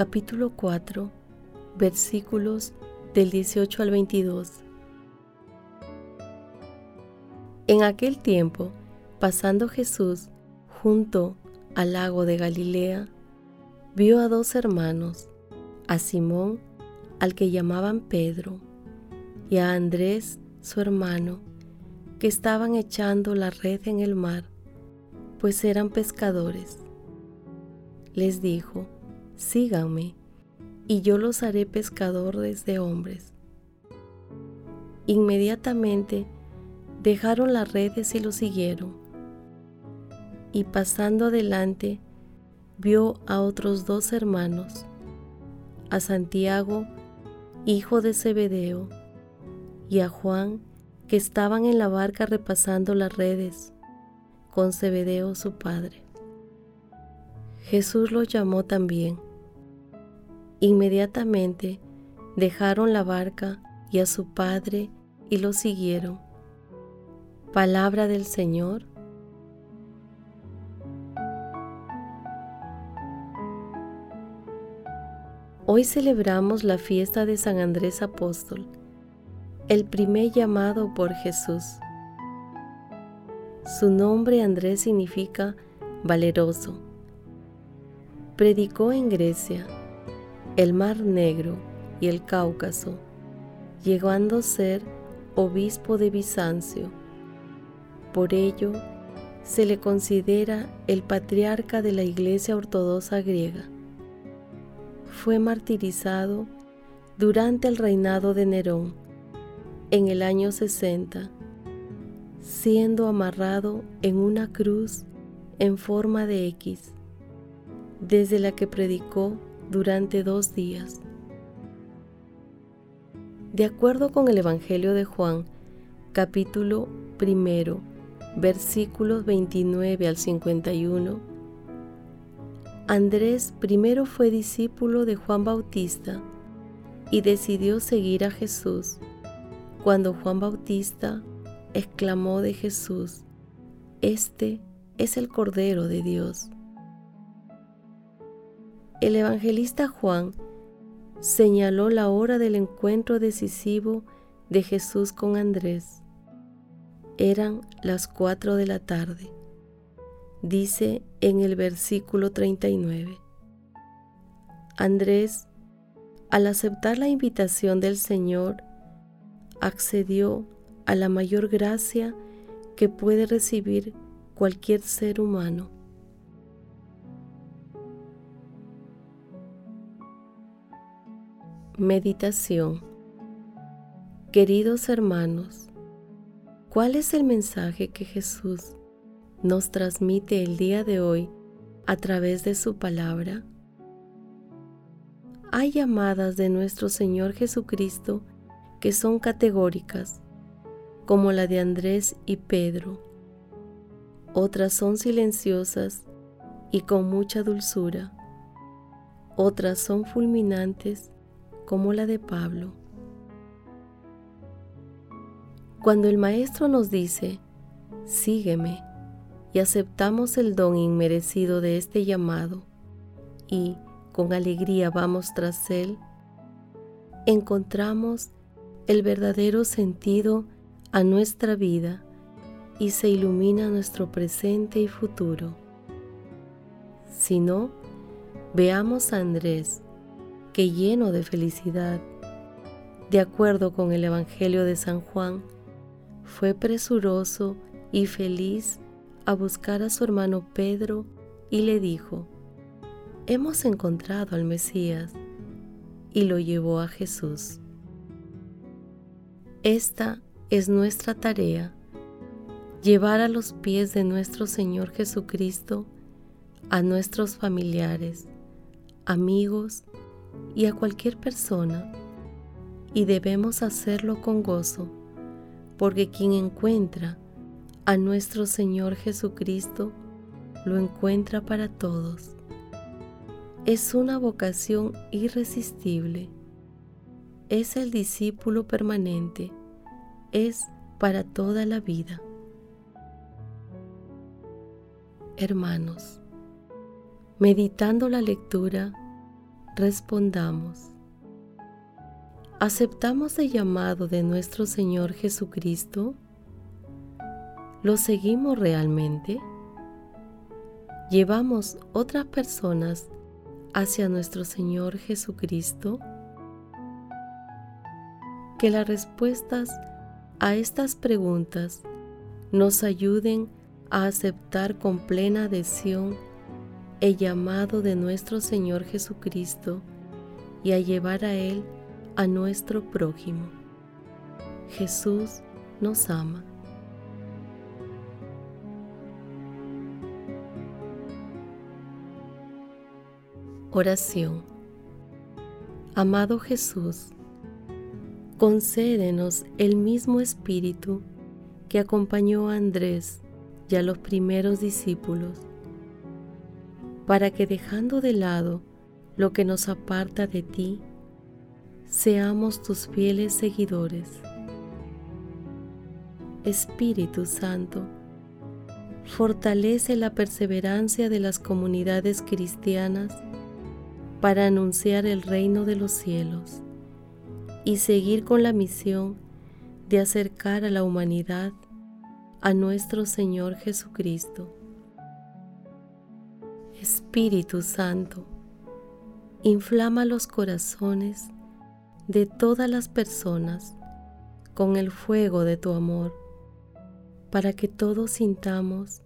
capítulo 4, versículos del 18 al 22. En aquel tiempo, pasando Jesús junto al lago de Galilea, vio a dos hermanos, a Simón, al que llamaban Pedro, y a Andrés, su hermano, que estaban echando la red en el mar pues eran pescadores. Les dijo, síganme, y yo los haré pescadores de hombres. Inmediatamente dejaron las redes y lo siguieron. Y pasando adelante, vio a otros dos hermanos, a Santiago, hijo de Zebedeo, y a Juan, que estaban en la barca repasando las redes con Zebedeo su padre. Jesús los llamó también. Inmediatamente dejaron la barca y a su padre y lo siguieron. Palabra del Señor. Hoy celebramos la fiesta de San Andrés Apóstol, el primer llamado por Jesús. Su nombre Andrés significa valeroso. Predicó en Grecia, el Mar Negro y el Cáucaso, llegando a ser obispo de Bizancio. Por ello, se le considera el patriarca de la Iglesia Ortodoxa griega. Fue martirizado durante el reinado de Nerón en el año 60 siendo amarrado en una cruz en forma de X, desde la que predicó durante dos días. De acuerdo con el Evangelio de Juan, capítulo primero, versículos 29 al 51, Andrés primero fue discípulo de Juan Bautista y decidió seguir a Jesús cuando Juan Bautista exclamó de Jesús, Este es el Cordero de Dios. El evangelista Juan señaló la hora del encuentro decisivo de Jesús con Andrés. Eran las cuatro de la tarde. Dice en el versículo 39. Andrés, al aceptar la invitación del Señor, accedió a la mayor gracia que puede recibir cualquier ser humano. Meditación Queridos hermanos, ¿cuál es el mensaje que Jesús nos transmite el día de hoy a través de su palabra? Hay llamadas de nuestro Señor Jesucristo que son categóricas como la de Andrés y Pedro. Otras son silenciosas y con mucha dulzura. Otras son fulminantes como la de Pablo. Cuando el Maestro nos dice, sígueme, y aceptamos el don inmerecido de este llamado, y con alegría vamos tras él, encontramos el verdadero sentido a nuestra vida y se ilumina nuestro presente y futuro. Si no, veamos a Andrés, que lleno de felicidad, de acuerdo con el Evangelio de San Juan, fue presuroso y feliz a buscar a su hermano Pedro y le dijo, hemos encontrado al Mesías, y lo llevó a Jesús. Esta es nuestra tarea, llevar a los pies de nuestro Señor Jesucristo a nuestros familiares, amigos y a cualquier persona, y debemos hacerlo con gozo, porque quien encuentra a nuestro Señor Jesucristo, lo encuentra para todos. Es una vocación irresistible. Es el discípulo permanente. Es para toda la vida. Hermanos, meditando la lectura, respondamos. ¿Aceptamos el llamado de nuestro Señor Jesucristo? ¿Lo seguimos realmente? ¿Llevamos otras personas hacia nuestro Señor Jesucristo? Que las respuestas a estas preguntas nos ayuden a aceptar con plena adhesión el llamado de nuestro Señor Jesucristo y a llevar a Él a nuestro prójimo. Jesús nos ama. Oración. Amado Jesús, concédenos el mismo espíritu que acompañó a Andrés y a los primeros discípulos, para que dejando de lado lo que nos aparta de ti, seamos tus fieles seguidores. Espíritu Santo, fortalece la perseverancia de las comunidades cristianas para anunciar el reino de los cielos y seguir con la misión de acercar a la humanidad a nuestro Señor Jesucristo. Espíritu Santo, inflama los corazones de todas las personas con el fuego de tu amor, para que todos sintamos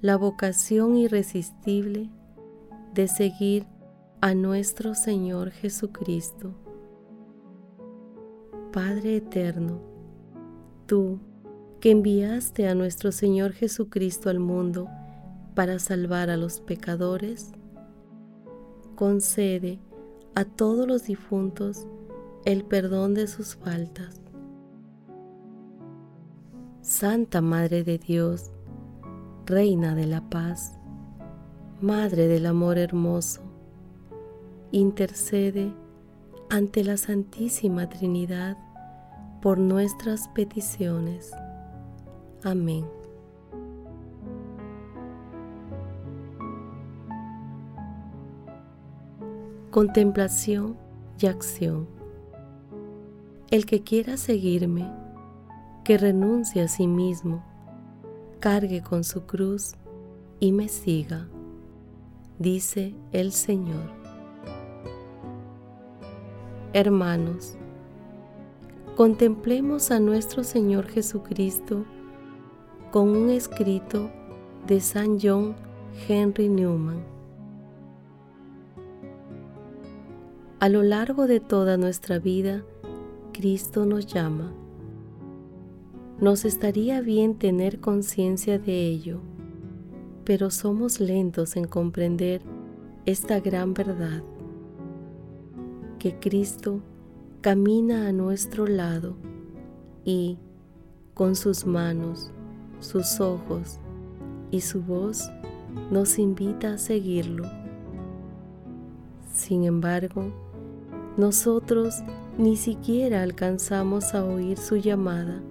la vocación irresistible de seguir a nuestro Señor Jesucristo. Padre eterno, tú que enviaste a nuestro Señor Jesucristo al mundo para salvar a los pecadores, concede a todos los difuntos el perdón de sus faltas. Santa Madre de Dios, Reina de la Paz, Madre del Amor Hermoso, intercede ante la Santísima Trinidad por nuestras peticiones. Amén. Contemplación y acción. El que quiera seguirme, que renuncie a sí mismo, cargue con su cruz y me siga, dice el Señor. Hermanos, contemplemos a nuestro Señor Jesucristo con un escrito de San John Henry Newman. A lo largo de toda nuestra vida, Cristo nos llama. Nos estaría bien tener conciencia de ello, pero somos lentos en comprender esta gran verdad que Cristo camina a nuestro lado y con sus manos, sus ojos y su voz nos invita a seguirlo. Sin embargo, nosotros ni siquiera alcanzamos a oír su llamada,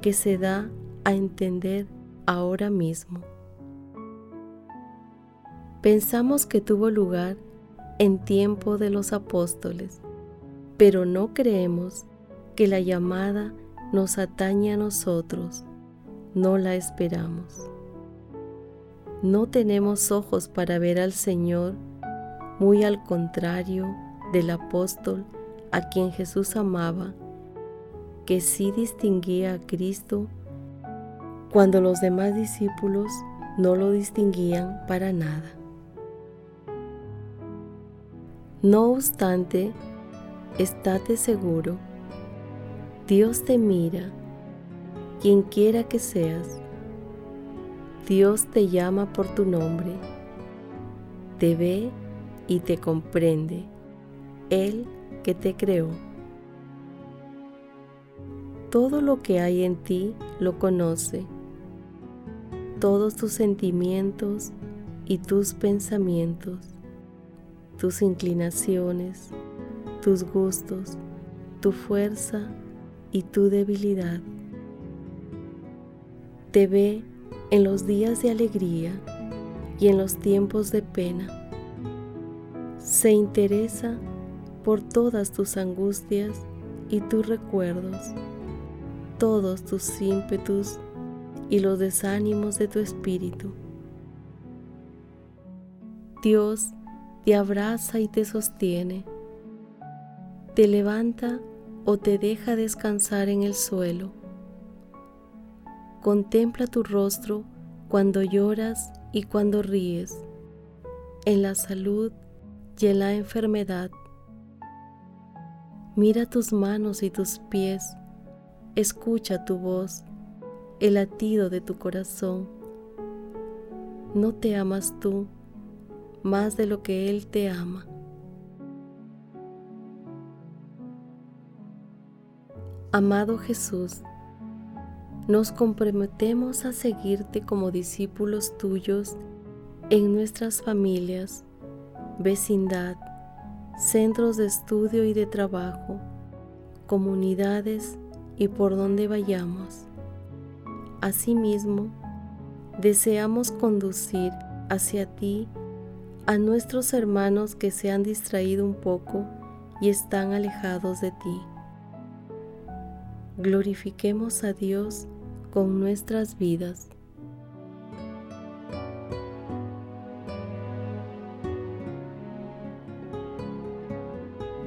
que se da a entender ahora mismo. Pensamos que tuvo lugar en tiempo de los apóstoles, pero no creemos que la llamada nos atañe a nosotros, no la esperamos. No tenemos ojos para ver al Señor, muy al contrario, del apóstol a quien Jesús amaba, que sí distinguía a Cristo cuando los demás discípulos no lo distinguían para nada. No obstante, estate seguro, Dios te mira, quien quiera que seas. Dios te llama por tu nombre, te ve y te comprende, Él que te creó. Todo lo que hay en ti lo conoce, todos tus sentimientos y tus pensamientos, tus inclinaciones, tus gustos, tu fuerza y tu debilidad. Te ve en los días de alegría y en los tiempos de pena. Se interesa por todas tus angustias y tus recuerdos, todos tus ímpetus y los desánimos de tu espíritu. Dios te abraza y te sostiene te levanta o te deja descansar en el suelo. Contempla tu rostro cuando lloras y cuando ríes, en la salud y en la enfermedad. Mira tus manos y tus pies, escucha tu voz, el latido de tu corazón. No te amas tú más de lo que Él te ama. Amado Jesús, nos comprometemos a seguirte como discípulos tuyos en nuestras familias, vecindad, centros de estudio y de trabajo, comunidades y por donde vayamos. Asimismo, deseamos conducir hacia ti a nuestros hermanos que se han distraído un poco y están alejados de ti glorifiquemos a Dios con nuestras vidas.